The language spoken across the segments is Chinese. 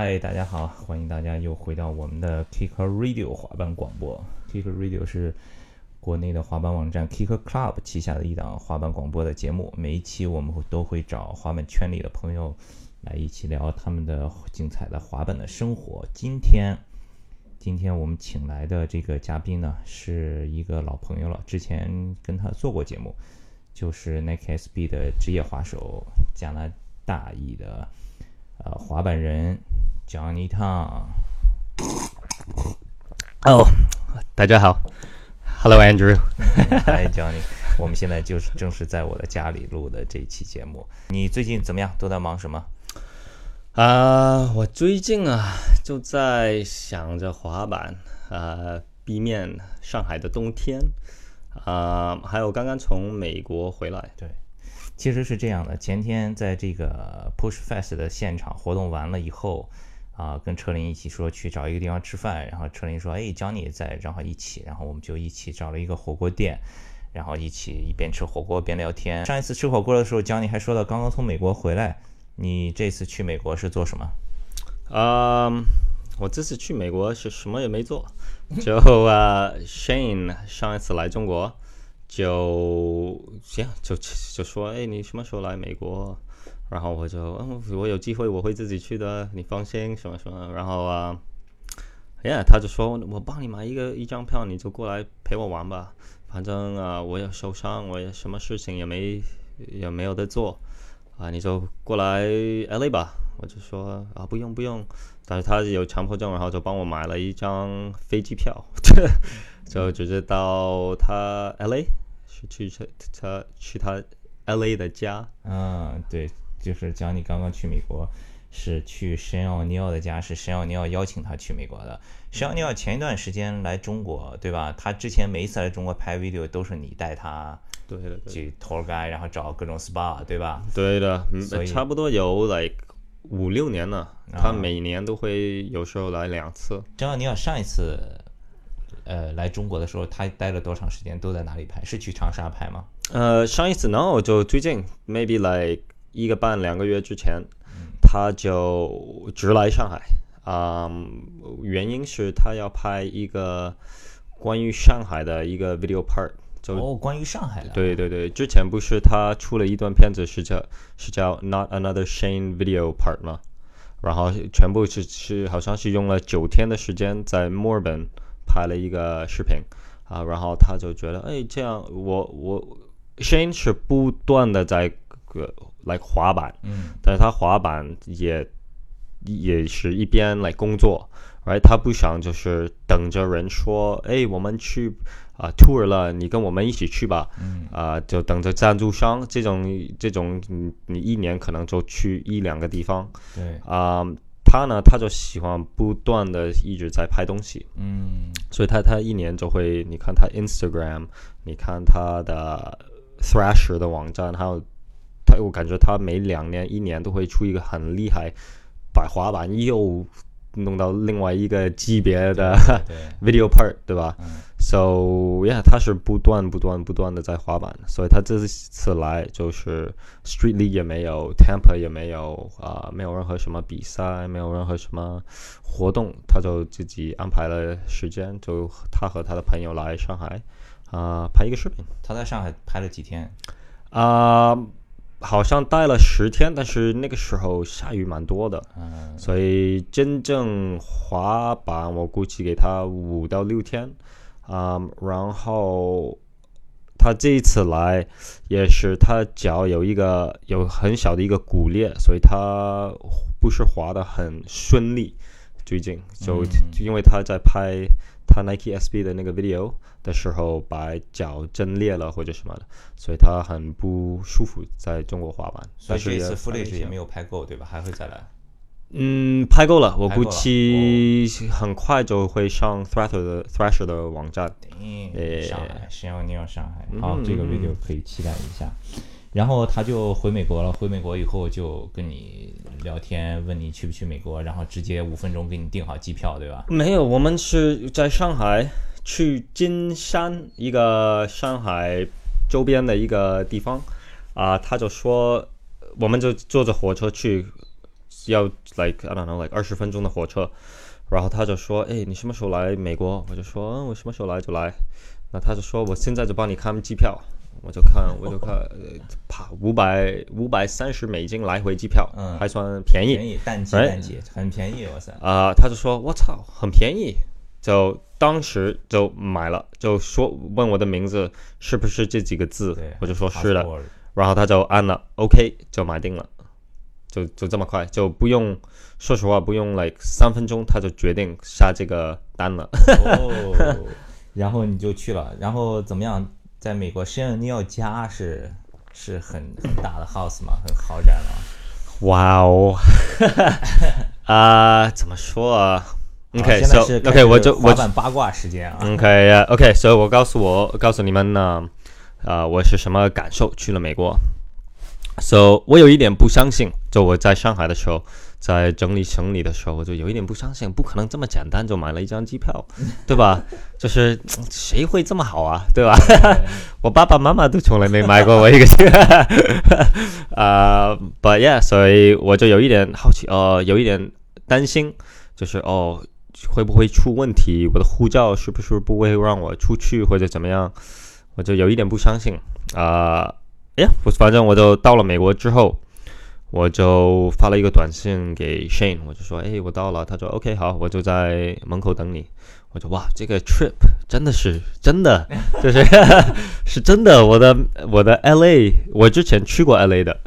嗨，大家好，欢迎大家又回到我们的 Kicker Radio 滑板广播。Kicker Radio 是国内的滑板网站 Kicker Club 旗下的一档滑板广播的节目。每一期我们都会找滑板圈里的朋友来一起聊他们的精彩的滑板的生活。今天，今天我们请来的这个嘉宾呢，是一个老朋友了，之前跟他做过节目，就是 Nike SB 的职业滑手，加拿大裔的。呃，滑板人，Johnny Tang。哦，大家好，Hello Andrew，Hi Johnny。我们现在就是正是在我的家里录的这一期节目。你最近怎么样？都在忙什么？啊，我最近啊，就在想着滑板，啊，避免上海的冬天，啊，还有刚刚从美国回来。对。其实是这样的，前天在这个 Push Fest 的现场活动完了以后，啊，跟车林一起说去找一个地方吃饭，然后车林说，哎，Johnny 也在，然后一起，然后我们就一起找了一个火锅店，然后一起一边吃火锅边聊天。上一次吃火锅的时候，Johnny 还说到刚刚从美国回来，你这次去美国是做什么？啊，我这次去美国是什么也没做，就啊，Shane 上一次来中国。就这样，就就说，哎，你什么时候来美国？然后我就，嗯，我有机会我会自己去的，你放心，什么什么。然后啊，哎呀，他就说，我帮你买一个一张票，你就过来陪我玩吧。反正啊，我也受伤，我也什么事情也没也没有得做啊，你就过来 LA 吧。我就说啊，不用不用。但是他有强迫症，然后就帮我买了一张飞机票。就直接到他 L A，去去他他去他 L A 的家。嗯，对，就是讲你刚刚去美国，是去申奥尼奥的家，是申奥尼奥邀请他去美国的。申奥尼奥前一段时间来中国，对吧？他之前每一次来中国拍 video 都是你带他，对的，去 tour guide，然后找各种 spa，对吧？对的，所以差不多有 like 五六年了。他每年都会有时候来两次。申奥尼奥上一次。呃，来中国的时候，他待了多长时间？都在哪里拍？是去长沙拍吗？呃，上一次 no，就最近，maybe like 一个半两个月之前，他就直来上海啊。原因是他要拍一个关于上海的一个 video part。哦，关于上海的。对对对，之前不是他出了一段片子，是叫是叫 Not Another Shane Video Part 吗？然后全部是是好像是用了九天的时间在墨尔本。拍了一个视频啊，然后他就觉得，哎，这样我我 Shane 是不断的在个来滑板，嗯，但是他滑板也也是一边来工作，right？他不想就是等着人说，哎，我们去啊 tour 了，你跟我们一起去吧，嗯，啊，就等着赞助商这种这种，你你一年可能就去一两个地方，对，啊。他呢，他就喜欢不断的一直在拍东西，嗯，所以他他一年就会，你看他 Instagram，你看他的 Thrasher 的网站，还有他，我感觉他每两年一年都会出一个很厉害，把滑板又弄到另外一个级别的 video part，对吧？So yeah，他是不断不断不断的在滑板，所以他这次来就是 Street League 也没有，Tampa 也没有啊，没有任何什么比赛，没有任何什么活动，他就自己安排了时间，就他和他的朋友来上海啊拍一个视频。他在上海拍了几天？啊，好像待了十天，但是那个时候下雨蛮多的，所以真正滑板我估计给他五到六天。啊，然后他这一次来也是他脚有一个有很小的一个骨裂，所以他不是滑的很顺利。最近就因为他在拍他 Nike SB 的那个 video 的时候，把脚震裂了或者什么的，所以他很不舒服在中国滑板。所以这次 footage 也没有拍够，对吧？还会再来。嗯，拍够了，我估计很快就会上 Thrasher 的 Thrasher 的网站。上海，先要你要上海，好，这个 video 可以期待一下。然后他就回美国了，回美国以后就跟你聊天，问你去不去美国，然后直接五分钟给你订好机票，对吧？没有，我们是在上海去金山一个上海周边的一个地方啊，他就说，我们就坐着火车去。要 like I don't know like 二十分钟的火车，然后他就说，哎，你什么时候来美国？我就说，嗯，我什么时候来就来。那他就说，我现在就帮你看机票。我就看，我就看，啪，五百五百三十美金来回机票，嗯还算便宜。便宜淡季淡季很便宜，哇塞！啊、他就说：“我操，很便宜。”就当时就买了，就说问我的名字是不是这几个字，，我就说是的，然后他就按了 OK，就买定了，就就这么快，就不用，说实话不用 like 三分钟，他就决定下这个单了。哦，然后你就去了，然后怎么样？在美国圣恩尼奥家是是很很大的 house 吗？很豪宅吗？哇哦，啊、怎么说啊？OK，现在 so 是开 OK，始我就我八卦时间啊。OK 呀、o k 所以我告诉我告诉你们呢，啊，我是什么感受去了美国。So 我有一点不相信，就我在上海的时候，在整理行李的时候，我就有一点不相信，不可能这么简单就买了一张机票，对吧？就是嗯谁会这么好啊，对吧？我爸爸妈妈都从来没买过我一个机票，啊、b u t yeah，所以我就有一点好奇，呃，有一点担心，就是哦，会不会出问题？我的护照是不是不会让我出去或者怎么样？我就有一点不相信啊。哎呀，我反正我就到了美国之后，我就发了一个短信给 Shane，我就说，哎，我到了。他说 OK，好，我就在门口等你。我就哇，这个 trip 真的是真的，就是是真的。我的我的 LA，我之前去过 LA 的，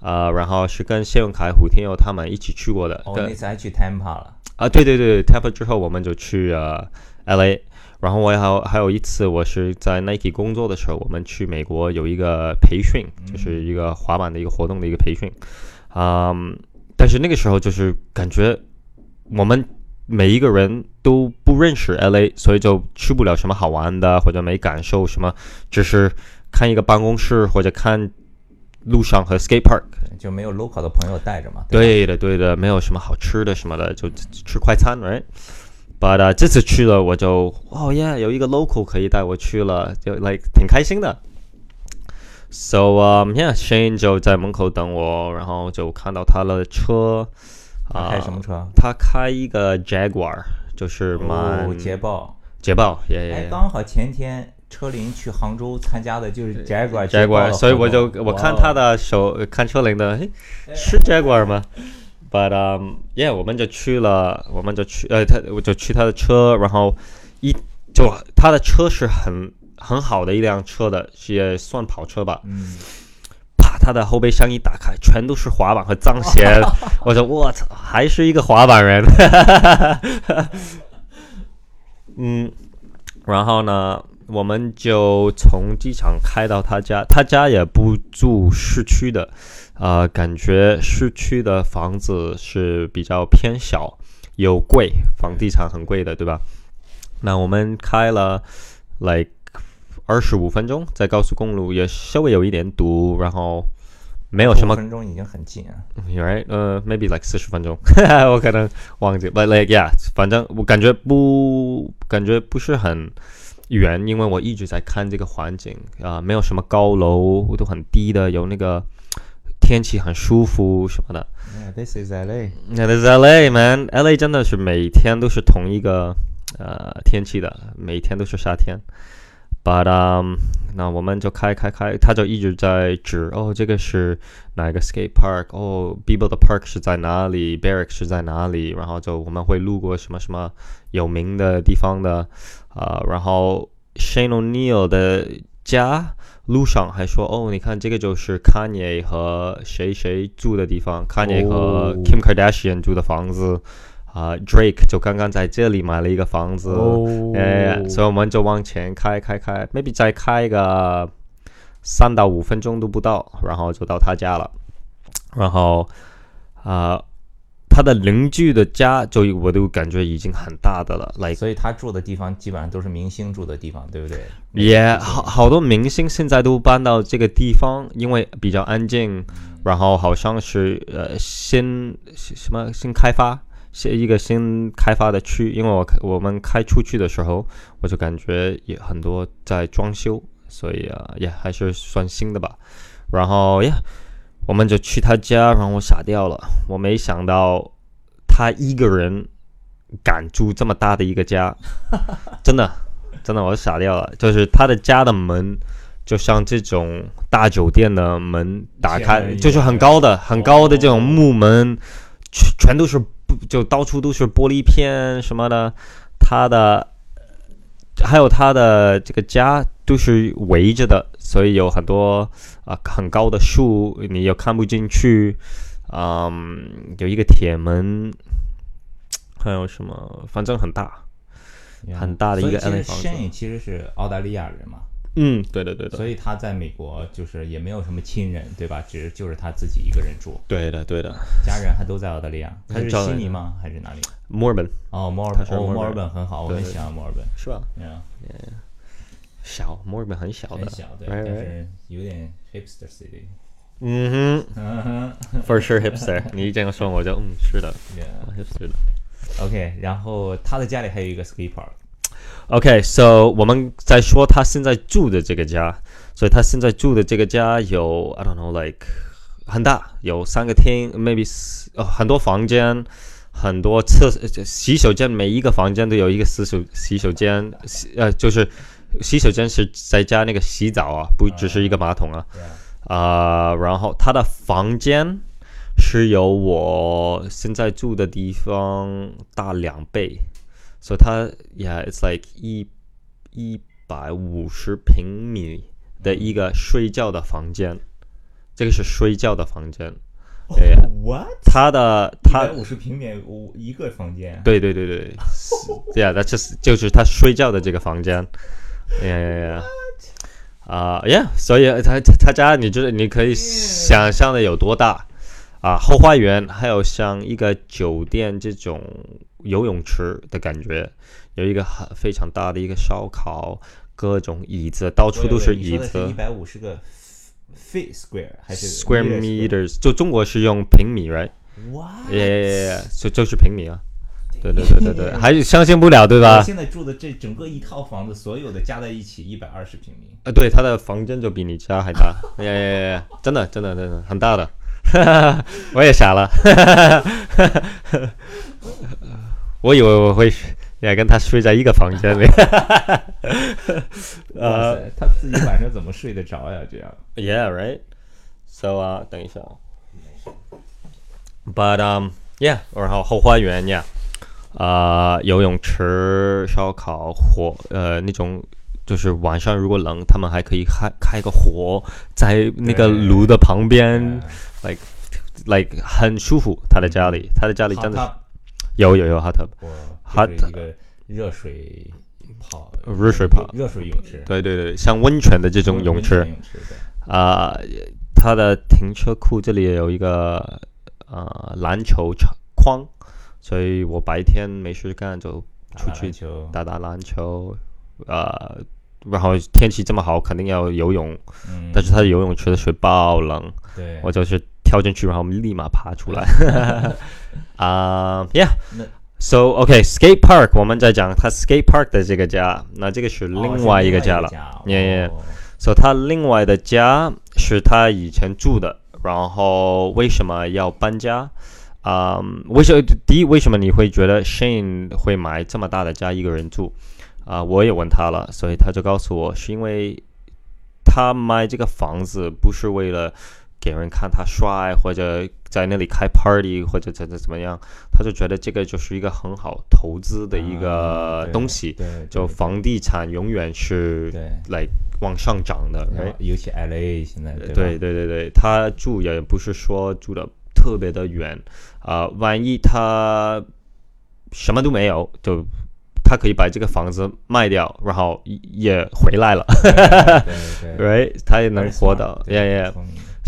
啊、然后是跟谢永凯、胡天佑他们一起去过的。哦，跟那次还去 Tampa 了。啊，对对对，Tampa 之后我们就去呃 LA，然后我还有还有一次我是在 Nike 工作的时候，我们去美国有一个培训，就是一个滑板的一个活动的一个培训，啊、但是那个时候就是感觉我们每一个人都不认识 LA，所以就去不了什么好玩的，或者没感受什么，只是看一个办公室或者看路上和 skate park。就没有 local 的朋友带着嘛。吧对的，对的，没有什么好吃的什么的，就吃快餐 uh, 这次去了，我就哦耶，有一个 local 可以带我去了，就 like 挺开心的。So um yeah，Shane 就在门口等我，然后就看到他的车，啊、他开什么车？他开一个 Jaguar，就是蛮哦，捷豹。捷豹，也哎，也刚好前天车林去杭州参加的就是 Jaguar Jaguar，所以我就我看他的的手看车林的，诶，是 Jaguar 吗？But um yeah，我们就去了，我们就去呃，他我就去他的车，然后一就他的车是很很好的一辆车的，也算跑车吧。嗯，啪，他的后备箱一打开，全都是滑板和脏鞋，我说我操，还是一个滑板人。嗯，然后呢，我们就从机场开到他家，他家也不住市区的，呃，感觉市区的房子是比较偏小，又贵，房地产很贵的，对吧？那我们开了，like 二十五分钟，在高速公路也稍微有一点堵，然后没有什么五分钟已经很近啊。Right，呃、m a y b e like 四十分钟，我可能忘记，but like yeah，反正我感觉不感觉不是很远，因为我一直在看这个环境啊、没有什么高楼，都很低的，有那个天气很舒服什么的。Yeah, this is LA。那 t is LA man，LA 真的是每天都是同一个呃天气的，每天都是夏天。But um，那我们就开开开，他就一直在指哦，这个是哪个 skate park？哦 b i b o 的 park 是在哪里？Barrack 是在哪里？然后就我们会路过什么什么有名的地方的啊、然后 Shane O'Neill 的家路上还说哦，你看这个就是 Kanye 和谁谁住的地方，Kanye 和哦 Kim Kardashian 住的房子。啊、d r a k e 就刚刚在这里买了一个房子，哦哎，所以我们就往前开开开，maybe 再开个三到五分钟都不到，然后就到他家了。然后啊、他的邻居的家就我都感觉已经很大的了，like 所以他住的地方基本上都是明星住的地方，对不对？也好好多明星现在都搬到这个地方，因为比较安静，然后好像是呃新什么新开发，是一个新开发的区。因为我我们开出去的时候，我就感觉也很多在装修，所以啊也还是算新的吧。然后呀，我们就去他家，然后我傻掉了，我没想到他一个人敢住这么大的一个家，真的，真的我傻掉了。就是他的家的门，就像这种大酒店的门打开，就是很高的、很高的这种木门，全全都是就到处都是玻璃片什么的。他的还有他的这个家都是围着的，所以有很多啊很高的树，你又看不进去。嗯，有一个铁门，还有什么？反正很大，很大的一个 LA 房子。其实是澳大利亚人嘛。嗯，对的对的。所以他在美国就是也没有什么亲人，对吧？只是就是他自己一个人住。对的对的。家人还都在澳大利亚。他是悉尼吗？还是哪里？墨尔本。哦，墨尔本。哦，墨尔本很好，我很喜欢墨尔本。是吧？嗯。小，墨尔本很小的。很小，对，但是有点 hipster city。嗯哼，For sure hipster。你一这样说，我就嗯，是的，hipster 的。OK，然后他的家里还有一个 park。OK，so 我们在说他现在住的这个家，所以他现在住的这个家有 I don't know，like 很大，有三个厅，maybe 哦很多房间，很多厕洗手间，每一个房间都有一个洗手洗手间，洗呃就是洗手间是在家那个洗澡啊，不只是一个马桶啊。啊，然后他的房间是有我现在住的地方大两倍，所以它，Yeah，it's like 一一百五十平米的一个睡觉的房间，这个是睡觉的房间。对，What？他的他五十平米五一个房间？对对对对，Yeah，那就是就是他睡觉的这个房间。Yeah。啊，Yeah，所以他他家，你就是你可以想象的有多大啊？后花园还有像一个酒店这种游泳池的感觉，有一个很非常大的一个烧烤，各种椅子，到处都是椅子。一百五十个 feet square 还是 square meters？就中国是用平米，right？Yeah，就就是平米啊。对对对对对，还是相信不了，对吧？现在住的这整个一套房子，所有的加在一起一百二十平米。啊，对，他的房间就比你家还大，哎呀呀呀，真的真的真的很大的，我也傻了，我以为我会也跟他睡在一个房间里，呃，他自己晚上怎么睡得着呀？这样？Yeah, right. So 啊，等一下，But um, yeah，然后后花园呀。啊，游泳池、烧烤、火，呃，那种就是晚上如果冷，他们还可以开开个火在那个炉的旁边，like like 很舒服。他的家里，他的家里真的有有有 hot 个热水泡，热水泡，热水泳池。对对对，像温泉的这种泳池。啊，它的停车库这里也有一个啊篮球场框。所以我白天没事干就出去打打篮球，呃，然后天气这么好，肯定要游泳。嗯。但是他的游泳池的水爆冷。对。我就是跳进去，然后立马爬出来。啊，Yeah。So OK，skate park，我们在讲他 skate park 的这个家，那这个是另外一个家了。Yeah。So 他另外的家是他以前住的，然后为什么要搬家？啊，为什么第一？为什么你会觉得 Shane 会买这么大的家一个人住？啊，我也问他了，所以他就告诉我，是因为他买这个房子不是为了给人看他帅，或者在那里开 party，或者怎怎怎么样，他就觉得这个就是一个很好投资的一个东西。对，就房地产永远是来往上涨的，尤其 LA 现在。对对对对，他住也不是说住的。特别的远啊！万一他什么都没有，就他可以把这个房子卖掉，然后也回来了，right？他也能活到，yeah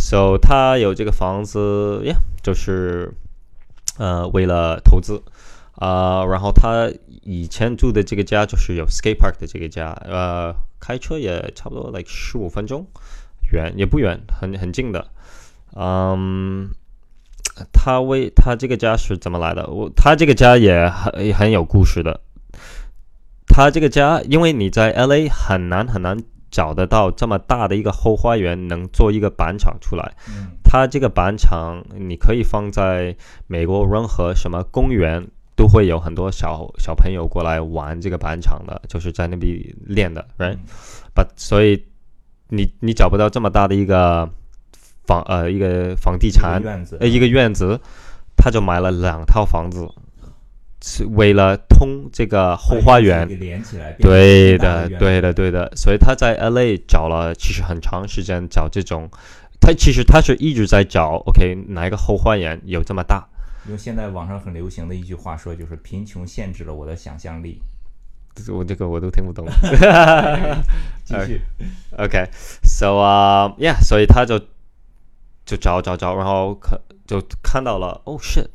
，so 他有这个房子，yeah，就是呃为了投资啊。然后他以前住的这个家就是有 skate park 的这个家，呃，开车也差不多 like 十五分钟，远也不远，很很近的，嗯。他为他这个家是怎么来的？我他这个家也很很有故事的。他这个家，因为你在 L A 很难很难找得到这么大的一个后花园，能做一个板厂出来。嗯它这个板厂你可以放在美国任何什么公园，都会有很多小小朋友过来玩这个板厂的，就是在那边练的，right？把所以你你找不到这么大的一个房呃一个房地产院子呃一个院子，他就买了两套房子，是为了通这个后花园。连起来，对的，对的，对的。所以他在 LA 找了，其实很长时间找这种，他其实他是一直在找，OK，哪一个后花园有这么大？用现在网上很流行的一句话说，就是贫穷限制了我的想象力。我这个我都听不懂。继续，OK，so 啊、y e a h 所以他就就找找找，然后看就看到了，Oh shit，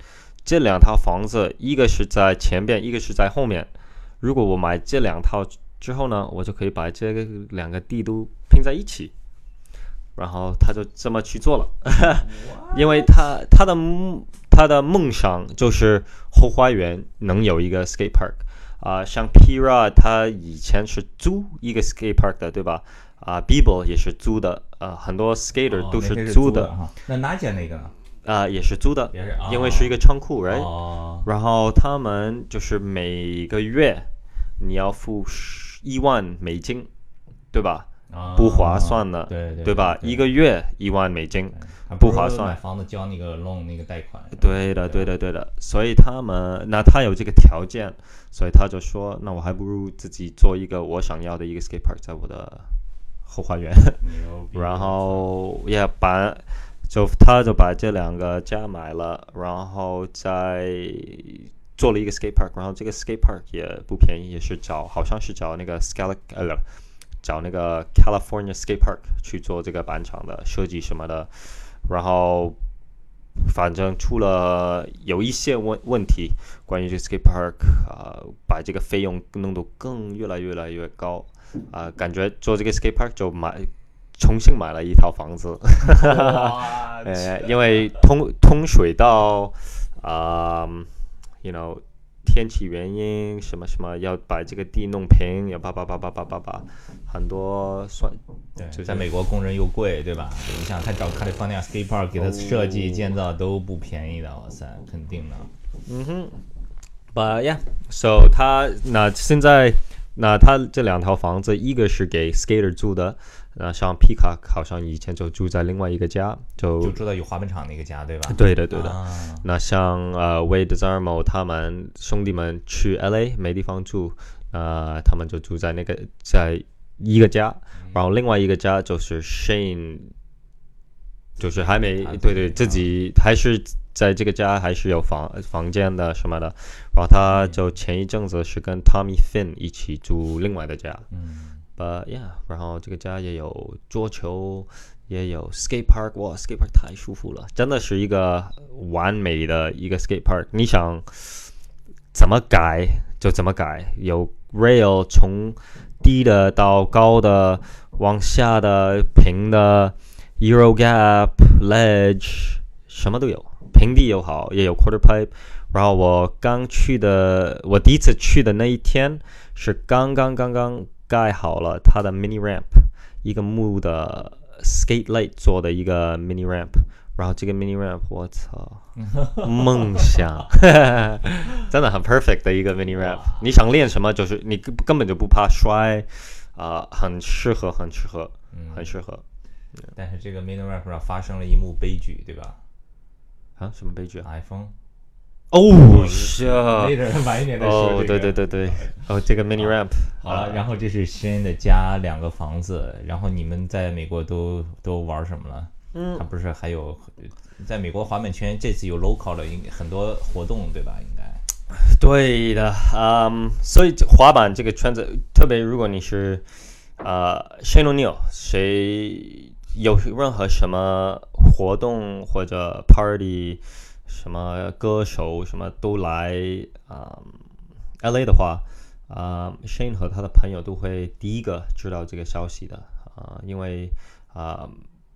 这两套房子，一个是在前边，一个是在后面。如果我买这两套之后呢，我就可以把这个两个地都拼在一起。然后他就这么去做了，因为他他的他的梦想就是后花园能有一个 skate park 啊、像 Pira 他以前是租一个 skate park 的，对吧？啊、b i b l e 也是租的，呃，很多 skater 都是租的哈。那哪家那个呢？啊、也是租的，也是因为是一个仓库，right？、哦，然后他们就是每个月你要付一万美金，对吧？啊不划算的，对对对吧？一个月一万美金，不划算买房子交那个 loan 那个贷款。对的，对的，对的。所以他们那他有这个条件，所以他就说，那我还不如自己做一个我想要的一个 skate park 在我的后花园。然后也把就他就把这两个家买了，然后再做了一个 skate park，然后这个 skate park 也不便宜，也是找好像是找那个 Scala 呃找那个 California skate park 去做这个板场的设计什么的，然后。反正出了有一些问问题，关于这个 skate park 啊、把这个费用弄得更越来越来越高啊、感觉做这个 skate park 就买重新买了一套房子，哇 呃，因为通通水道啊、y o u know 天气原因什么什么要把这个地弄平，要叭叭叭叭叭叭叭，很多算对，就在美国工人又贵，对吧？你想他找 California skate park 给他设计建造都不便宜的，哇塞，肯定的。嗯哼，But yeah，so 他那现在那他这两套房子，一个是给 skater 住的，那像皮卡好像以前就住在另外一个家，就就住在有滑板场那个家，对吧？对的对的。啊那像呃 Wade Zarmo 他们兄弟们去 LA 没地方住，呃，他们就住在那个在一个家，然后另外一个家就是 Shane，就是还没对对啊自己还是在这个家还是有房房间的什么的，然后他就前一阵子是跟 Tommy Finn 一起住另外的家，嗯，But yeah，然后这个家也有桌球，也有 skate park，哇，skate park 太舒服了，真的是一个完美的一个 skate park。你想怎么改就怎么改，有 rail 从低的到高的，往下的、平的，Euro gap、ledge 什么都有，平地又好，也有 quarter pipe。然后我刚去的，我第一次去的那一天是刚刚刚刚盖好了它的 mini ramp，一个木的 skate light 做的一个 mini ramp，然后这个 mini ramp 我操，梦想，真的很 perfect 的一个 mini ramp。你想练什么，就是你根根本就不怕摔，啊、很适合，很适合，很适合。但是这个 Mini ramp 上发生了一幕悲剧，对吧啊，什么悲剧啊？？iPhone 哦，是。啊那，阵晚一点再说、这哦，对对对对，哦，这个 mini ramp，好了，然后这是申的家，两个房子，然后你们在美国都都玩什么了？嗯，他不是还有在美国滑板圈这次有 local 的应该很多活动，对吧？应该。对的，嗯，所以滑板这个圈子，特别如果你是呃 Shane O'Neill，谁有任何什么活动或者 party，什么歌手什么都来啊、LA 的话，啊、Shane 和他的朋友都会第一个知道这个消息的啊、因为啊、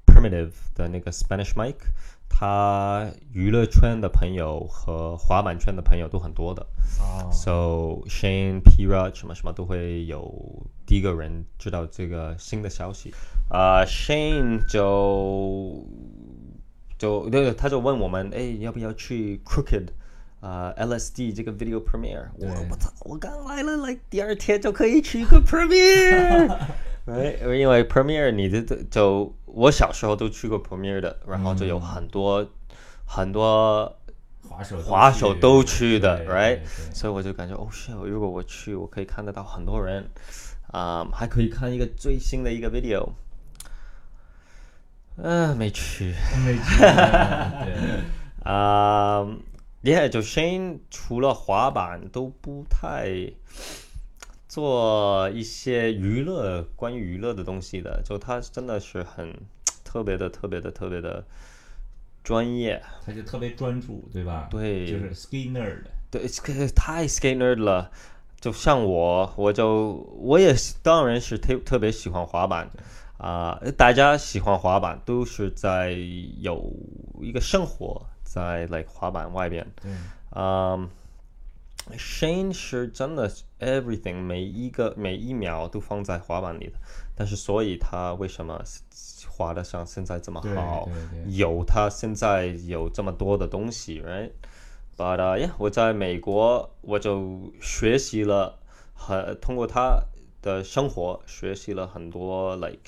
Primitive 的那个 Spanish Mike，他娱乐圈的朋友和滑板圈的朋友都很多的。哦 So Shane、P. Rod 什么什么都会有第一个人知道这个新的消息。啊、s h a n e 就就对，他就问我们，哎，要不要去 Crooked 啊、LSD 这个 video premiere？我对我操，我刚来了，like 第二天就可以去一个 premiere。right？因为 premiere 你的就我小时候都去过 premiere 的，然后就有很多、很多滑手滑手都去的，right？对对所以我就感觉，哦，shit！如果我去，我可以看得到很多人，啊、还可以看一个最新的一个 video。嗯、没去。没去 对啊、yeah，就 Shane 除了滑板都不太做一些娱乐关于娱乐的东西的，就他真的是很特别的、特别的、特别的专业。他就特别专注，对吧？对就是 ski nerd。对，这个太 skate nerd 了。就像我，我就我也是当然是特特别喜欢滑板啊、大家喜欢滑板都是在有一个生活在 like 滑板外边。对，嗯、Shane 是真的 everything 每一个每一秒都放在滑板里的，但是所以他为什么滑的像现在这么好？有他现在有这么多的东西，right？But、uh, yeah，我在美国我就学习了很通过他的生活学习了很多，like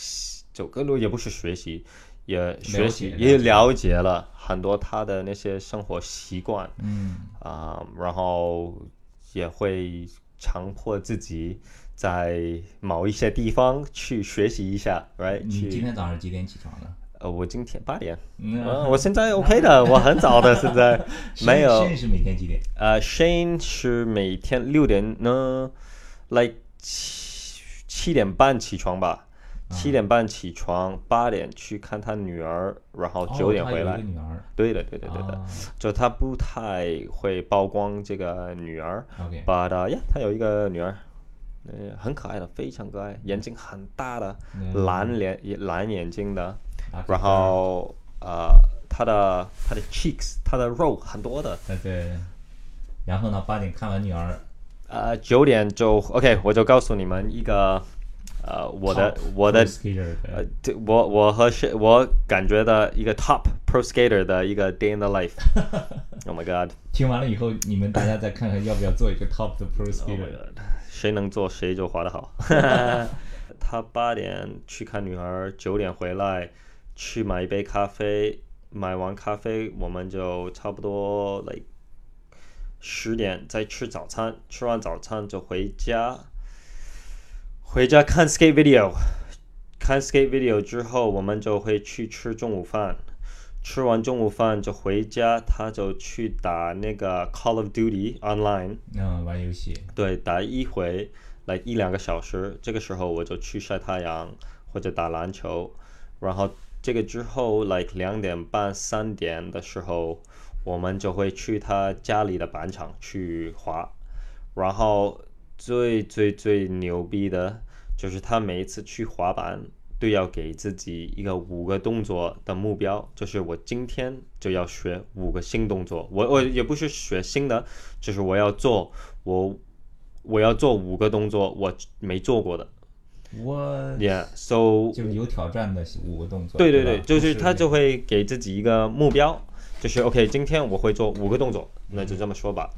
就更多也不是学习，也学习也了解了很多他的那些生活习惯。嗯，啊、然后也会强迫自己在某一些地方去学习一下，right？你今天早上几点起床的？呃，我今天八点，嗯嗯，我现在 OK 的，我很早的，现在 没有。是每天几点？呃，Shane 是每天六点呢，like 七七点半起床吧，七点半起床，八点去看他女儿，然后九点回来。女儿。对的，对的，对的。啊就他不太会曝光这个女儿 OK，but 呀、他有一个女儿，呃，很可爱的，非常可爱，眼睛很大的，嗯蓝脸蓝眼睛的，啊然后呃，他的他的 cheeks，他的肉很多的，对对。然后呢？八点看完女儿，呃，九点就 OK，我就告诉你们一个，呃，我的我的呃我我和是我感觉的一个 top pro skater 的一个 day in the life。oh my god！听完了以后，你们大家再看看要不要做一个 top 的 pro Oh skater。谁能做谁就滑得好。他八点去看女儿，九点回来，去买一杯咖啡。买完咖啡，我们就差不多 like 十点再吃早餐。吃完早餐就回家，回家看 skate video。看 skate video 之后，我们就会去吃中午饭。吃完中午饭就回家，他就去打那个 Call of Duty Online。嗯，玩游戏。对，打一回来一两个小时，这个时候我就去晒太阳或者打篮球，然后这个之后，like 两点半三点的时候，我们就会去他家里的板场去滑，然后最最最牛逼的就是他每一次去滑板。都要给自己一个五个动作的目标，就是我今天就要学五个新动作。我我也不是学新的，就是我要做我我要做五个动作我没做过的我，Yeah，so 就是有挑战的五个动作。对对对，对，就是他就会给自己一个目标，就是 OK，今天我会做五个动作，那就这么说吧。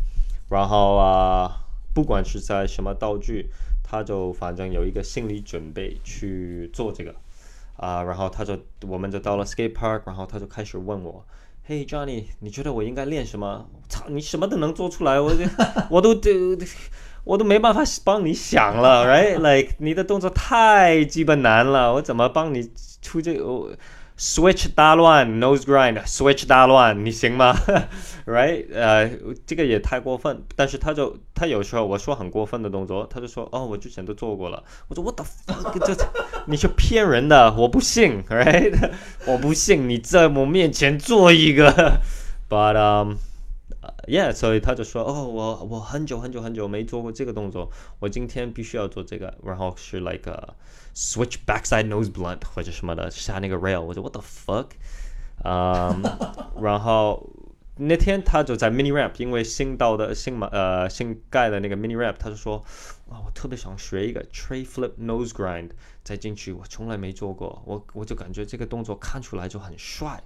然后啊，不管是在什么道具，他就反正有一个心理准备去做这个啊。然后他就我们就到了 skate park，然后他就开始问我。嘿、Johnny，你觉得我应该练什么？操，你什么都能做出来，我这 我都都我都没办法帮你想了，right？Like 你的动作太基本难了，我怎么帮你出这个我 switch 大乱 nose grind，switch 大乱，你行吗？right？呃，这个也太过分。但是他就他有时候我说很过分的动作，他就说哦，我之前都做过了。我说 what the fuck？这你是骗人的，我不信，right？我不信你在我面前做一个，but um。，Yeah，所以他就说，哦，我我很久很久很久没做过这个动作，我今天必须要做这个，然后是 like a switch backside nose blunt 或者什么的下那个 rail，我说 What the fuck？嗯，然后那天他就在 mini ramp，因为新到的新买呃新盖的那个 mini ramp，他就说，哇，我特别想学一个 tray flip nose grind 再进去，我从来没做过，我我就感觉这个动作看出来就很帅。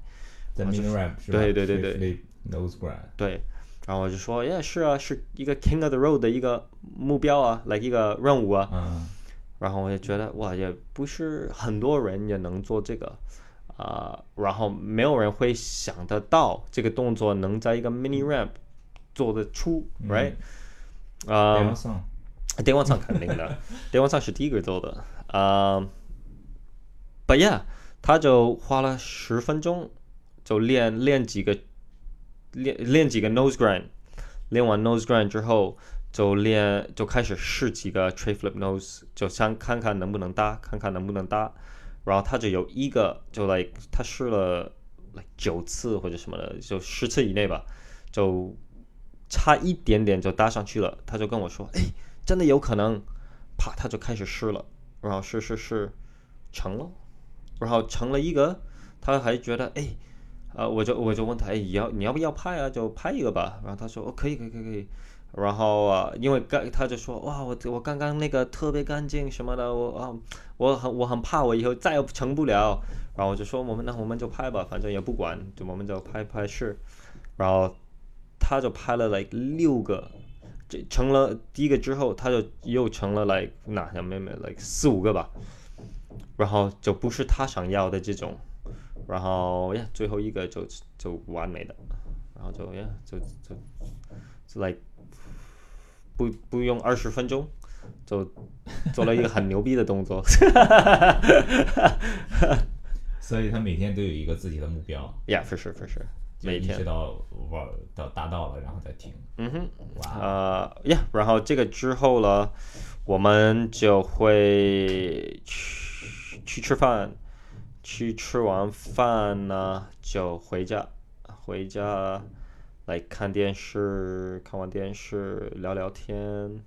在 mini ramp 是吧？对对对对 nose grind。对，然后我就说，耶，是啊，是一个 king of the road 的一个目标啊，like 一个任务啊。嗯，然后我就觉得，哇，也不是很多人也能做这个啊、然后没有人会想得到这个动作能在一个 mini ramp 做得出、r i g h t 啊、电话上电话上肯定的，电话上是第一个做的啊。But yeah，他就花了十分钟就练练几个练练几个 nose grind，练完 nose grind 之后就练就开始试几个 tray flip nose，就想看看能不能搭，看看能不能搭。然后他就有一个就 like 他试了九次或者什么的，就十次以内吧，就差一点点就搭上去了。他就跟我说：“哎，真的有可能。”啪，他就开始试了，然后试试试，成了，然后成了一个，他还觉得哎，啊、我就我就问他，哎，你要你要不要拍啊？就拍一个吧。然后他说：“哦，可以可以可以可以。”然后啊，因为刚他就说：“哇，我我刚刚那个特别干净什么的，我啊，我很我很怕我以后再也成不了。”然后我就说：“我们那我们就拍吧，反正也不管，就我们就拍拍试。”然后他就拍了 like 六个，这成了第一个之后，他就又成了 like 那没没没 like 四五个吧，然后就不是他想要的这种，然后呀，最后一个就就完美的，然后就呀就就就 like 不不用二十分钟。就做了一个很牛逼的动作，所以他每天都有一个自己的目标，yeah for sure for sure，每天直到玩到达到了，然后再停。嗯哼，哇，呃呀，然后这个之后呢，我们就会去去吃饭，去吃完饭呢就回家，回家来看电视，看完电视聊聊天，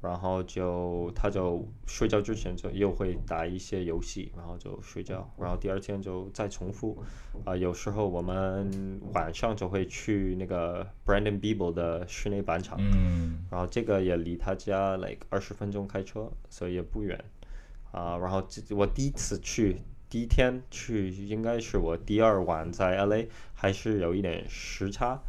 然后就他就睡觉之前就又会打一些游戏，然后就睡觉，然后第二天就再重复。啊、有时候我们晚上就会去那个 Brandon Beeble 的室内板场，嗯，然后这个也离他家 like 二十分钟开车，所以也不远。啊、然后这我第一次去，第一天去应该是我第二晚在 LA，还是有一点时差，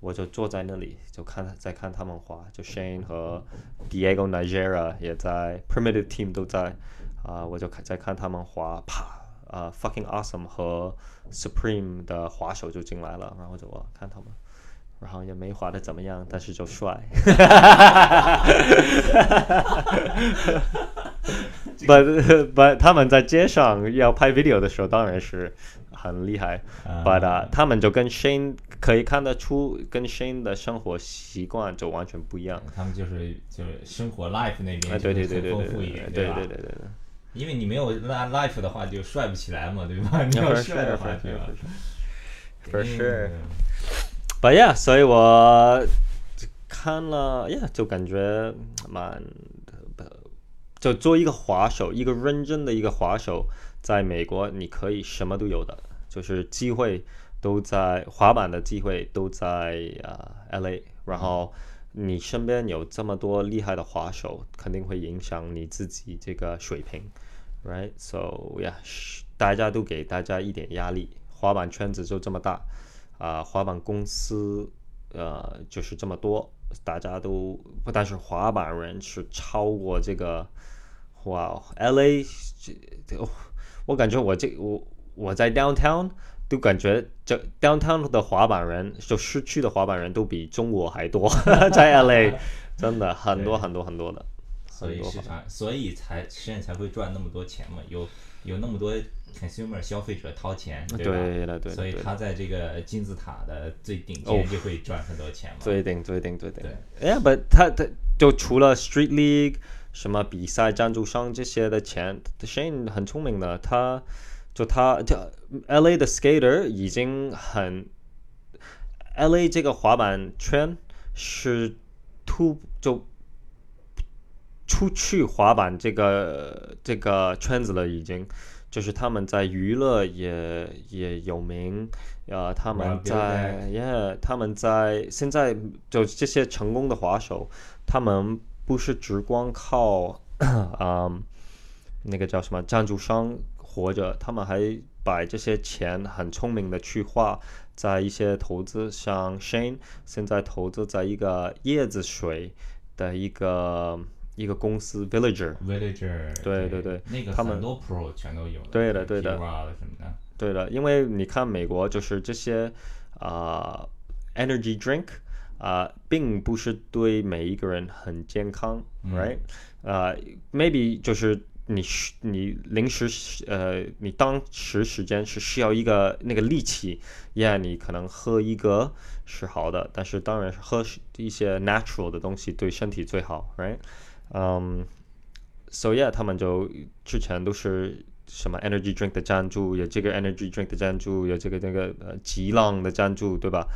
我就坐在那里就看在看他们滑，就 Shane 和 Diego Najera 也在，Primitive Team 都在，啊、我就看在看他们滑，啪，啊、fucking awesome 和 Supreme 的滑手就进来了，然后就我看他们。然后也没滑的怎么样，但是就帅。but but 他们在街上要拍 video 的时候，当然是很厉害。啊 but、uh, 他们就跟 Shane 可以看得出，跟 Shane 的生活习惯就完全不一样。他们就是就是生活 life 那边啊，对对对对对就会更丰富一点，对对对对对。因为你没有 life 的话，就帅不起来嘛，对吧？你要帅的话对吧 for sure. 嗯 But yeah，所以我看了，yeah，就感觉蛮，就做一个滑手，一个认真的一个滑手，在美国你可以什么都有的，就是机会都在滑板的机会都在啊、LA，然后你身边有这么多厉害的滑手，肯定会影响你自己这个水平，right？So yeah，大家都给大家一点压力，滑板圈子就这么大。啊、滑板公司呃就是这么多，大家都不，但是滑板人是超过这个，哇，L A，这我感觉我这我我在 downtown 都感觉这 downtown 的滑板人，就市区的滑板人都比中国还多，在 L A 真的很多很多很多的，所以市场，所以才实验才会赚那么多钱嘛，有有那么多 consumer 消费者掏钱，吧？对了对的所以他在这个金字塔的最顶哦尖就会赚很多钱嘛。最顶最顶最顶。对哎呀，不，他他就除了 Street League 什么比赛赞助商这些的钱，Shane 很聪明的，他就他就 LA 的 skater 已经很 L A 这个滑板圈是突就出去滑板这个这个圈子了，已经就是他们在娱乐也也有名，呃，他们在耶，他们在现在就这些成功的滑手，他们不是只光靠啊、那个叫什么赞助商活着，他们还把这些钱很聪明的去花在一些投资，像 Shane 现在投资在一个椰子水的一个一个公司 Villager。Villager，对对对那个他们很多 Pro 全都有，对的对的什么的，对的，因为你看美国就是这些啊、energy drink 啊、并不是对每一个人很健康、r i g h t 呃、maybe 就是你需你临时呃你当时时间是需要一个那个力气，yeah，你可能喝一个是好的，但是当然是喝一些 natural 的东西对身体最好，right？嗯、So yeah，他们就之前都是什么 energy drink 的赞助，有这个 energy drink 的赞助，有这个那个呃极浪的赞助，对吧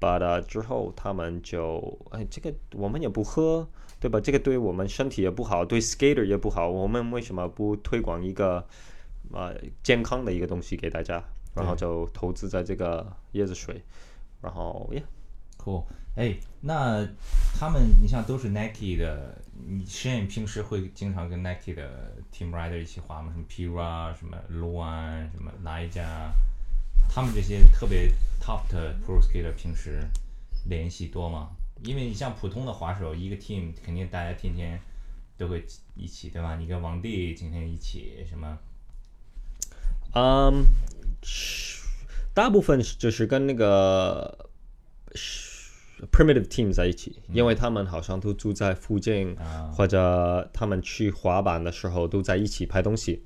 ？But、uh, 之后他们就哎，这个我们也不喝，对吧？这个对我们身体也不好，对 skater 也不好，我们为什么不推广一个呃健康的一个东西给大家？然后就投资在这个椰子水，然后 yeah。Cool，哎，那他们你像都是 Nike 的，你 Shane 平时会经常跟 Nike 的 Team Rider 一起滑吗？什么 Pura，什么 Luan，什么 Nija，他们这些特别 top 的 Pro Skater 平时联系多吗？因为你像普通的滑手，一个 team 肯定大家天天都会一起，对吧？你跟王帝今天一起什么？嗯，大部分就是跟那个 primitive team 在一起，因为他们好像都住在附近，或者他们去滑板的时候都在一起拍东西。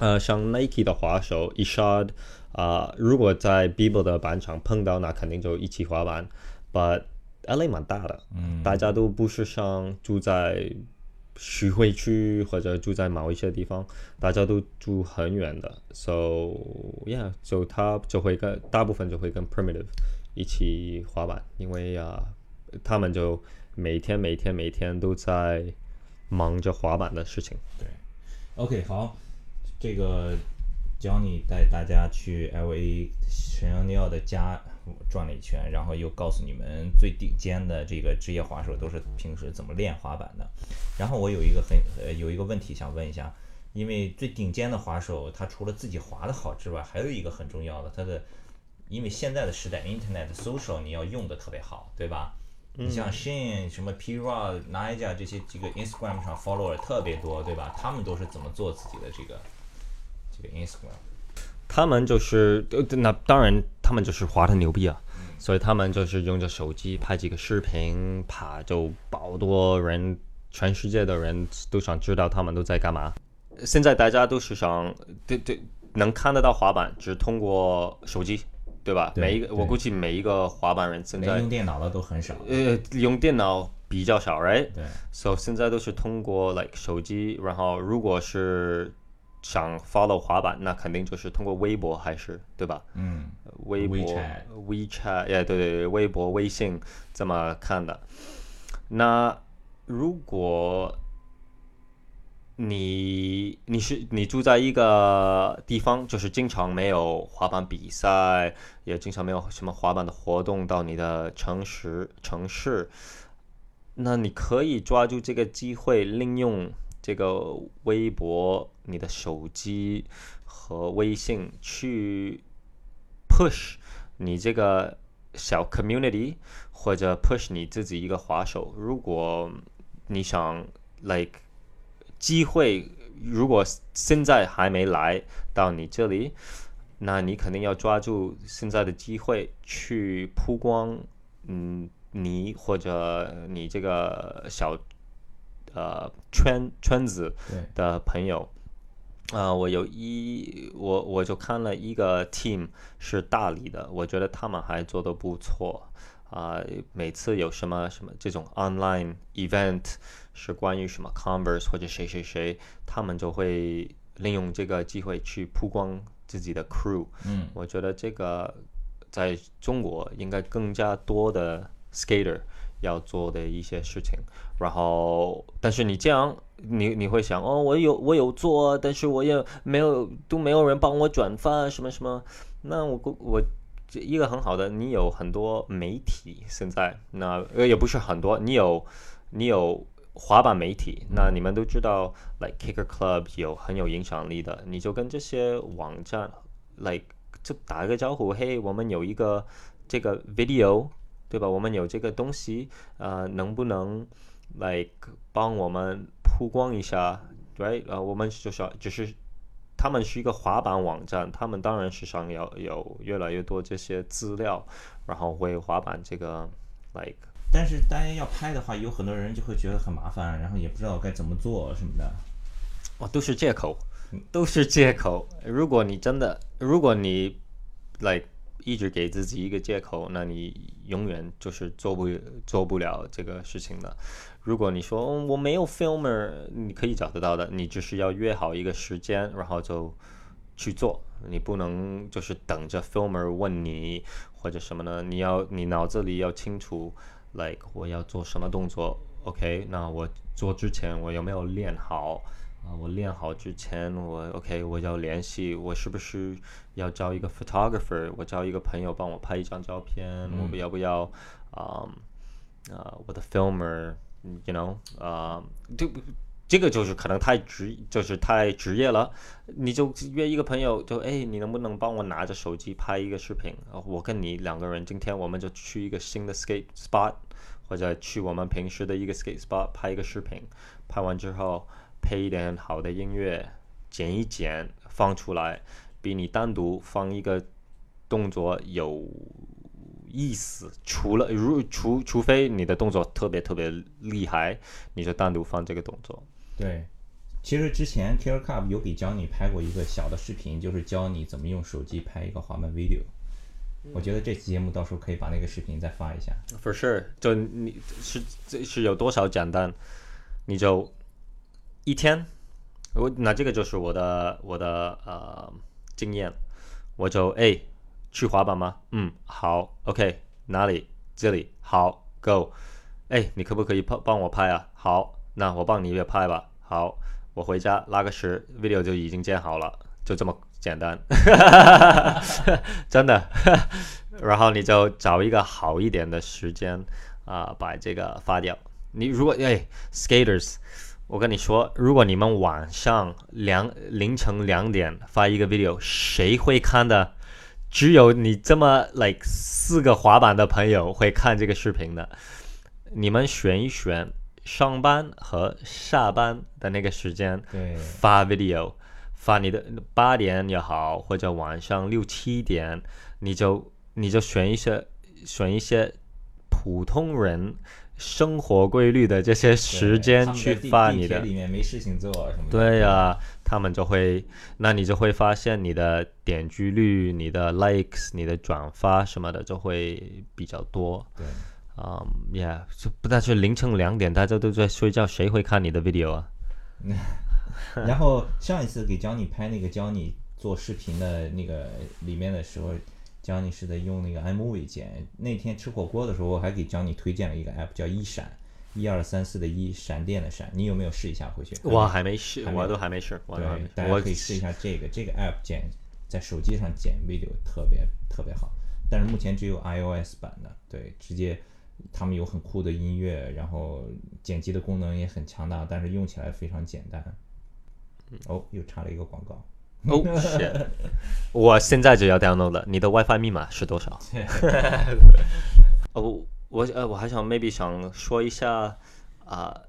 呃，像 Nike 的滑手 Ishad 啊、如果在 Bibo 的板场碰到，那肯定就一起滑板。But LA 蛮大的，嗯，大家都不是像住在徐汇区或者住在某一些地方，大家都住很远的，so yeah，so 他就会跟大部分就会跟 primitive 一起滑板，因为啊、他们就每天每天每天都在忙着滑板的事情。对 OK，好，这个 Johnny 带大家去 LA 沈阳尼奥的家转了一圈，然后又告诉你们最顶尖的这个职业滑手都是平时怎么练滑板的。然后我有一个很呃有一个问题想问一下，因为最顶尖的滑手他除了自己滑的好之外，还有一个很重要的，他的因为现在的时代，Internet social 你要用的特别好，对吧？你像 Shane、什么 Pira、n i j a 这些这个 Instagram 上 follower 特别多，对吧？他们都是怎么做自己的这个这个 Instagram？他们就是，呃那当然他们就是滑的牛逼啊，所以他们就是用着手机拍几个视频，啪就好多人，全世界的人都想知道他们都在干嘛。现在大家都是想，对对，能看得到滑板，只通过手机，对吧？对每一个，我估计每一个滑板人现在连用电脑的都很少。呃用电脑比较少，right？对 So 现在都是通过 like 手机，然后如果是想 follow 滑板，那肯定就是通过微博还是对吧？嗯，微博、WeChat WeChat，哎，对对对，微博、微信这么看的。那如果你你是你住在一个地方，就是经常没有滑板比赛，也经常没有什么滑板的活动到你的城市城市，那你可以抓住这个机会，利用这个微博、你的手机和微信去 push 你这个小 community，或者 push 你自己一个滑手。如果你想 like 机会，如果现在还没来到你这里，那你肯定要抓住现在的机会去曝光，嗯，你或者你这个小呃圈圈子的朋友。啊、我有一我我就看了一个 team 是大理的，我觉得他们还做得不错啊、每次有什么什么这种 online event 是关于什么 Converse 或者谁谁谁，他们就会利用这个机会去曝光自己的 crew。嗯，我觉得这个在中国应该更加多的 skater 要做的一些事情。然后，但是你这样，你你会想，哦，我有我有做，但是我也没有都没有人帮我转发什么什么。那我我这一个很好的，你有很多媒体现在，那呃也不是很多，你有你有滑板媒体，那你们都知道，like Kicker Club 有很有影响力的，你就跟这些网站，like 就打个招呼，嘿，我们有一个这个 video，对吧？我们有这个东西，呃，能不能 like 帮我们曝光一下，right？呃，我们就是只是。他们是一个滑板网站，他们当然是想要有越来越多这些资料，然后为滑板这个 like。但是大家要拍的话，有很多人就会觉得很麻烦，然后也不知道该怎么做什么的。哦，都是借口，都是借口。如果你真的，如果你 like 一直给自己一个借口，那你永远就是做不做不了这个事情的。如果你说我没有 filmer，你可以找得到的，你只是要约好一个时间，然后就去做。你不能就是等着 filmer 问你或者什么呢？你要你脑子里要清楚，like 我要做什么动作，OK？那我做之前我有没有练好啊？我练好之前我 OK？我要联系我是不是要招一个 photographer？我招一个朋友帮我拍一张照片，我要不要啊啊我的 filmer？you know，啊，这这个就是可能太职，就是太职业了。你就约一个朋友，就哎，你能不能帮我拿着手机拍一个视频？我跟你两个人，今天我们就去一个新的 skate spot，或者去我们平时的一个 skate spot 拍一个视频。拍完之后配一点好的音乐，剪一剪放出来，比你单独放一个动作有。意思除了如除除非你的动作特别特别厉害，你就单独放这个动作。对，其实之前 Killer Cup 有给教你拍过一个小的视频，就是教你怎么用手机拍一个滑板 video。我觉得这期节目到时候可以把那个视频再发一下。For sure，就你是这是有多少简单，你就一天，我那这个就是我的我的呃经验，我就哎。去滑板吗？嗯，好，OK，哪里？这里，好，Go。哎，你可不可以帮帮我拍啊？好，那我帮你也拍吧。好，我回家拉个屎，video 就已经建好了，就这么简单，真的。然后你就找一个好一点的时间啊，把这个发掉。你如果哎，skaters，我跟你说，如果你们晚上两凌晨两点发一个 video，谁会看的？只有你这么 like 四个滑板的朋友会看这个视频的。你们选一选上班和下班的那个时间，发 video，发你的八点也好，或者晚上六七点，你就你就选一些选一些普通人。生活规律的这些时间去发你的，里面没事情做什么？对呀，他们就会，那你就会发现你的点击率、你的 likes、你的转发什么的就会比较多。对，啊，yeah，就不但是凌晨两点大家都在睡觉，谁会看你的 video 啊？然后上一次给教你拍那个教你做视频的那个里面的时候。教你是在用那个 iMovie 剪。那天吃火锅的时候，我还给教你推荐了一个 app，叫一闪，一二三四的一闪电的闪。你有没有试一下回去？我还没试，我都还没试。对，大家可以试一下这个。这个 app 剪在手机上剪 video 特别特别好，但是目前只有 iOS 版的。对，直接他们有很酷的音乐，然后剪辑的功能也很强大，但是用起来非常简单。哦，又插了一个广告。哦，我现在就要 download 了。你的 WiFi 密码是多少？哦，我呃，我还想 maybe 想说一下啊，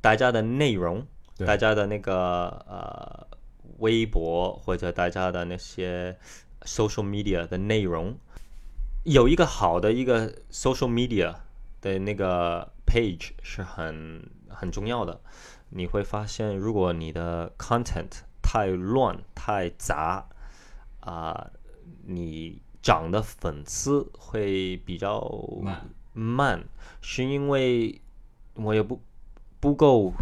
大家的内容，大家的那个呃微博或者大家的那些 social media 的内容，有一个好的一个 social media 的那个 page 是很很重要的。你会发现，如果你的 content 太乱太杂啊！你涨的粉丝会比较慢，慢。是因为我也不不够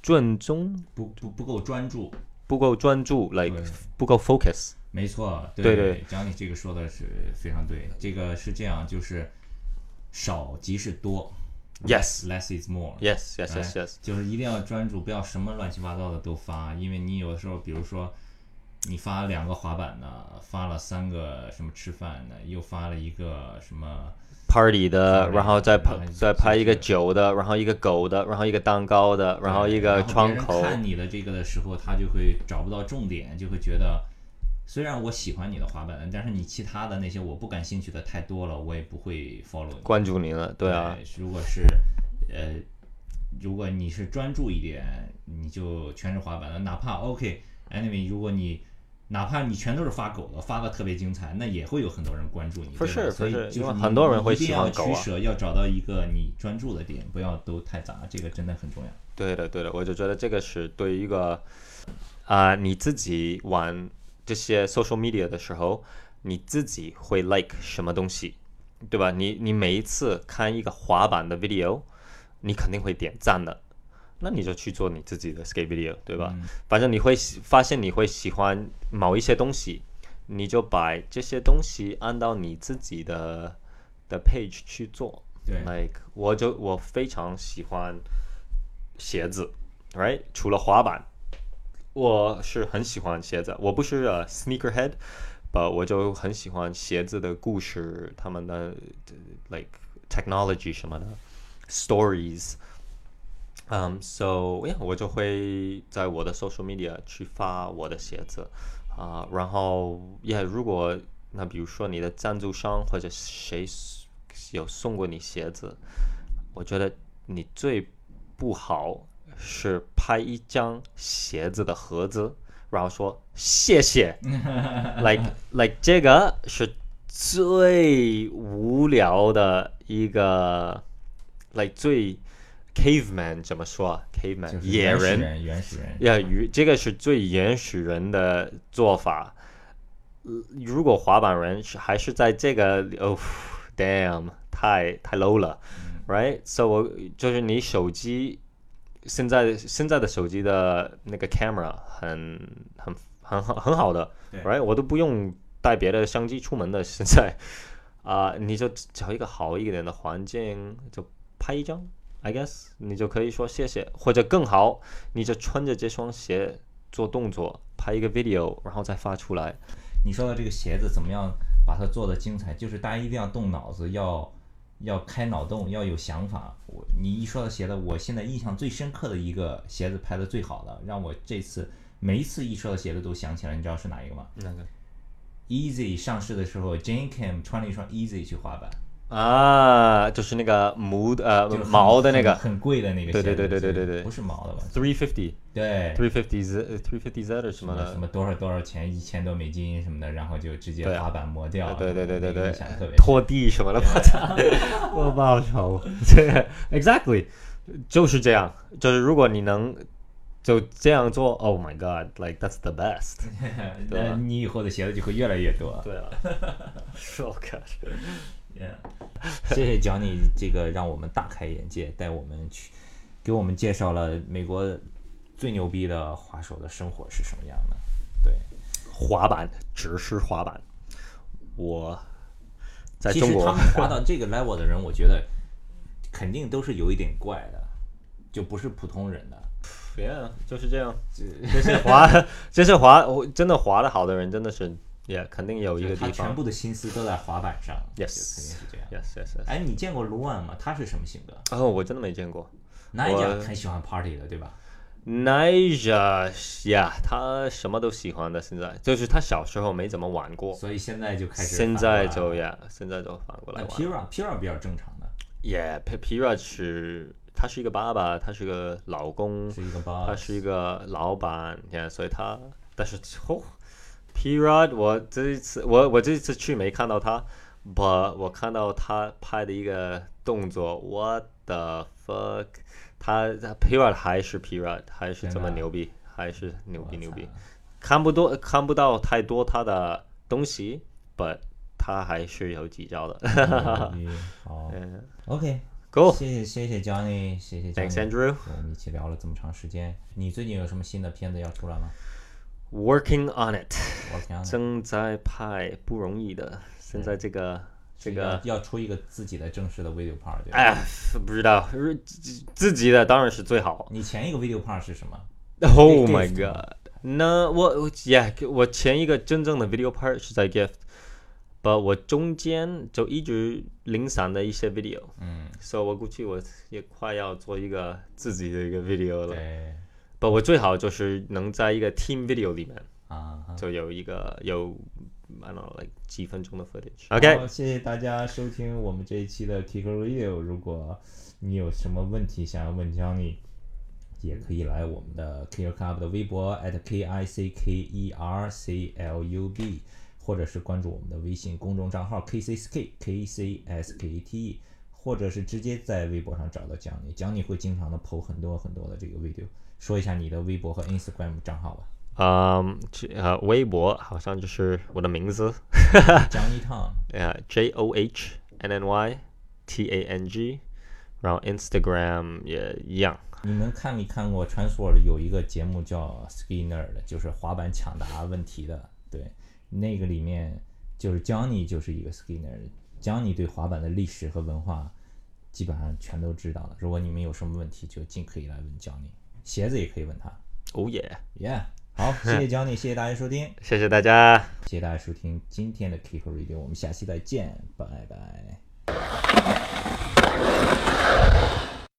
正宗，不不不够专注，不够专注，like 不够 focus，没错，对对对讲你这个说的是非常对。这个是这样，就是少即是多 Yes less is more。Yes, yes, 哎 yes, yes. 就是一定要专注，不要什么乱七八糟的都发，因为你有的时候，比如说你发两个滑板的，发了三个什么吃饭的，又发了一个什么，Party 的，然后再拍再拍一个酒的，然后一个狗的，然后一个蛋糕的，然后一个窗口。看你的这个的时候，他就会找不到重点，就会觉得。虽然我喜欢你的滑板，但是你其他的那些我不感兴趣的太多了，我也不会 follow 你。关注你了，对啊，如果是呃，如果你是专注一点，你就全是滑板的，哪怕 OK，anyway，、如果你哪怕你全都是发狗的，发的特别精彩，那也会有很多人关注你。对所以就是很多人会你一定要喜欢狗啊取舍，要找到一个你专注的点，不要都太杂，这个真的很重要。对的，对的，我就觉得这个是对于一个啊、你自己玩这些 social media 的时候，你自己会 like 什么东西，对吧？你你每一次看一个滑板的 video，你肯定会点赞的，那你就去做你自己的 skate video，对吧？反正你会发现你会喜欢某一些东西，你就把这些东西按到你自己的的 page 去做。对 like 我就我非常喜欢鞋子，right？除了滑板，我是很喜欢鞋子。我不是呃 sneakerhead，but 我就很喜欢鞋子的故事，他们的 like technology 什么的 stories。嗯、so yeah，我就会在我的 social media 去发我的鞋子啊、然后也如果那比如说你的赞助商或者谁有送过你鞋子，我觉得你最不好是拍一张鞋子的盒子，然后说谢谢，like like 这个是最无聊的一个，like 最 caveman 怎么说啊？caveman 就是野人人，原始人。呀，与这个是最原始人的做法。呃如果滑板人是还是在这个哦，damn，太太 low 了，right？So 我就是你手机现在现在的手机的那个 camera 很很很好很好的对，right？我都不用带别的相机出门的，现在啊、你就找一个好一点的环境，就拍一张，I guess 你就可以说谢谢，或者更好，你就穿着这双鞋做动作，拍一个 video，然后再发出来。你说的这个鞋子怎么样把它做的精彩？就是大家一定要动脑子，要要开脑洞，要有想法。我你一说到鞋子，我现在印象最深刻的一个鞋子拍的最好的，让我这次每一次一说到鞋子都想起来，你知道是哪一个吗哪个？Easy 上市的时候，Jane Kim 穿了一双 Easy 去滑板，啊，就是那个毛的呃毛的那个很很贵的那个鞋，对对对对对对对不是毛的吧？three fifty 对，three fifty z three fifty z 的什什么的，什么多少多少钱，一千多美金什么的，然后就直接滑板磨掉，对对对对对拖地什么的，我操，我报仇。对，exactly，就是这样，就是如果你能就这样做，Oh my God，like that's the best。那你以后的鞋子就会越来越多。对啊，so good。Yeah，谢谢 Johnny 这个让我们大开眼界，带我们去给我们介绍了美国最牛逼的滑手的生活是什么样的。对，滑板只是滑板，我在中国其实他们滑到这个 level 的人，我觉得肯定都是有一点怪的，就不是普通人的。，Yeah，就是这样。这是滑，这是滑，我真的滑的好的人，真的是，Yeah，肯定有一个地方。全部的心思都在滑板上 Yes 肯定是这样。Yes, yes, yes。哎，你见过卢万吗？他是什么性格？哦，我真的没见过。那一家我很喜欢 party 的，对吧？Nija 呀，他什么都喜欢的。现在就是他小时候没怎么玩过，所以现在就开始现在就了呀，现在就反过来玩。Pira Pira 比较正常的，Yeah，Pira 是他是一个爸爸，他是个老公，是一个 boss，他是一个老板，yeah, 所以他但是哦 p r o d 我这一次我我这一次去没看到他，but 我看到他拍的一个动作，what the fuck，他 p r o d 还是 p r o d 还是这么牛逼，还是牛逼牛逼，看不多看不到太多他的东西，but 他还是有几招的。嗯，OK，Cool，谢谢谢谢 Johnny，谢谢 Thanks Johnny，Andrew。我们一起聊了这么长时间。你最近有什么新的片子要出来吗？Working on it，正在拍，不容易的。现在这个这个，要出一个自己的正式的 video part，对吧？哎，不知道，自自己的当然是最好。你前一个 video part 是什么？Oh my god！那我我 yeah，我前一个真正的 video part 是在 gift，but 我中间就一直零散的一些 video，嗯，所以我估计我也快要做一个自己的一个 video 了。对我最好就是能在一个 team video 里面啊。就有一个有 I don't know like 几分钟的 footage。OK，谢谢大家收听我们这一期的 Kicker Radio。如果你有什么问题想要问 Johnny，也可以来我们的 Kicker Club 的微博 at k i c k e r c l u b，或者是关注我们的微信公众账号 k c s k k c s k t e，或者是直接在微博上找到 Johnny，Johnny 会经常的 PO 很多很多的这个 video。说一下你的微博和 Instagram 账号吧嗯，这呃，微博好像就是我的名字，，Johnny Tang。呃，J O H N N Y T A N G，然后 Instagram 也一样。你们看没看过 Transworld 有一个节目叫 Ski Nerd，就是滑板抢答问题的。对，那个里面就是 Johnny 就是一个 Ski Nerd，Johnny 对滑板的历史和文化基本上全都知道了。如果你们有什么问题，就尽可以来问 Johnny，鞋子也可以问他。哦耶。耶好 谢谢教你谢谢大家收听。谢谢大家。谢谢大家收听今天的 keep ready 我们下期再见拜拜。